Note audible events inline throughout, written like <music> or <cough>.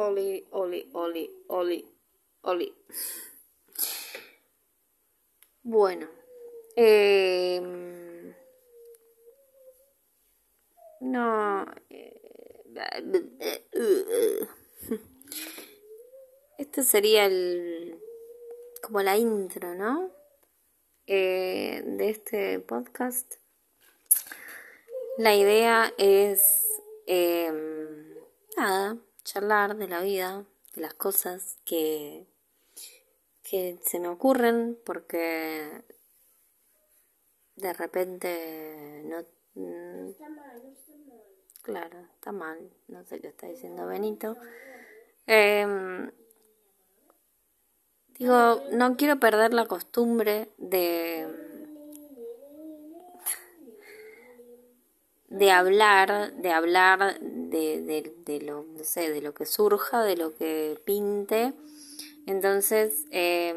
Oli, Oli, Oli, Oli, Oli. Bueno. Eh, no. Esto sería el. como la intro, ¿no? Eh, de este podcast. La idea es. Eh, nada, charlar de la vida, de las cosas que, que se me ocurren, porque de repente no. Está está mal. Claro, está mal, no sé qué está diciendo Benito. Eh, digo, no quiero perder la costumbre de de hablar, de hablar de, de, lo, no sé, de lo que surja, de lo que pinte. Entonces, eh,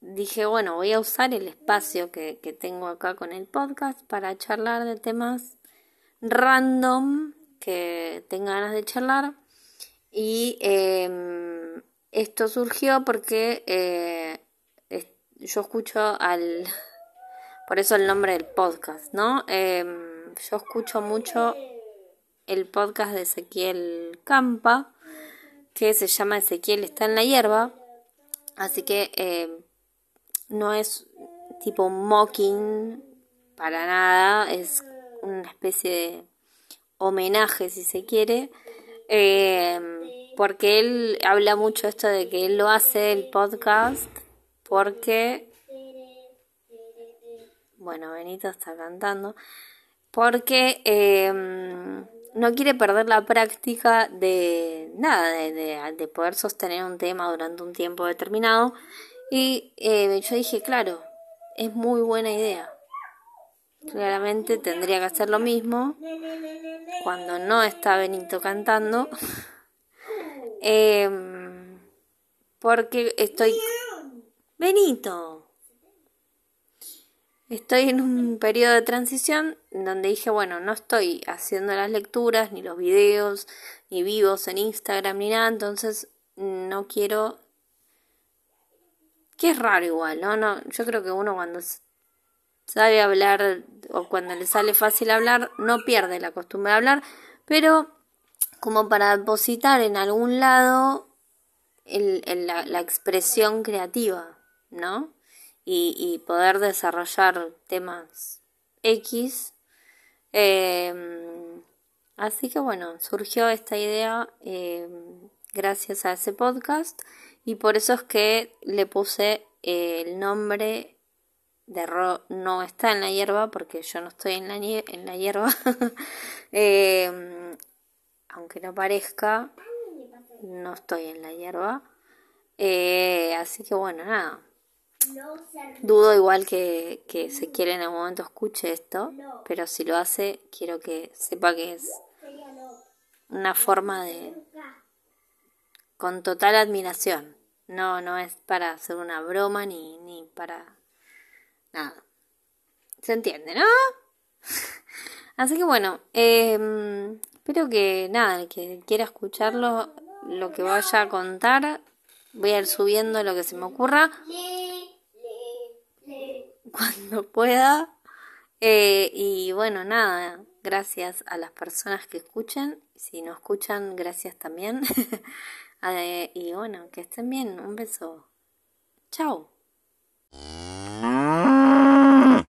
dije, bueno, voy a usar el espacio que, tengo acá con el podcast para charlar de temas random que tenga ganas de charlar. Y eh, esto surgió porque eh, yo escucho al por eso el nombre del podcast, ¿no? Em, yo escucho mucho el podcast de Ezequiel Campa, que se llama Ezequiel está en la hierba, así que em, no es tipo mocking para nada, es una especie de homenaje si se quiere, em, porque él habla mucho esto de que él lo hace el podcast porque bueno, Benito está cantando, porque em, no quiere perder la práctica de nada, de, poder sostener un tema durante un tiempo determinado. Y eh, yo dije, claro, es muy buena idea. Claramente tendría que hacer lo mismo cuando no está Benito cantando. <laughs> Em, porque estoy... Benito. Estoy en un periodo de transición donde dije, bueno, no estoy haciendo las lecturas, ni los videos, ni vivos en Instagram, ni nada, entonces no quiero... Que es raro igual, ¿no? no yo creo que uno cuando sabe hablar o cuando le sale fácil hablar, no pierde la costumbre de hablar, pero como para depositar en algún lado el, la, la expresión creativa, ¿no? Y, poder desarrollar temas X. Em, así que bueno, surgió esta idea em, gracias a ese podcast y por eso es que le puse el nombre de Ro no está en la hierba porque yo no estoy en la, en la hierba <laughs> em, aunque no parezca no estoy en la hierba eh, así que bueno nada Dudo igual que, que se quiere en algún momento escuche esto, pero si lo hace, quiero que sepa que es una forma de... con total admiración. No, no es para hacer una broma ni, ni para nada. ¿Se entiende, no? <laughs> Así que bueno, eh, espero que nada, el que quiera escucharlo, lo que vaya a contar, voy a ir subiendo lo que se me ocurra <laughs> cuando pueda. Eh, y bueno, nada, gracias a las personas que escuchen. Si no escuchan, gracias también. <laughs> Eh, y bueno, que estén bien. Un beso. Chao.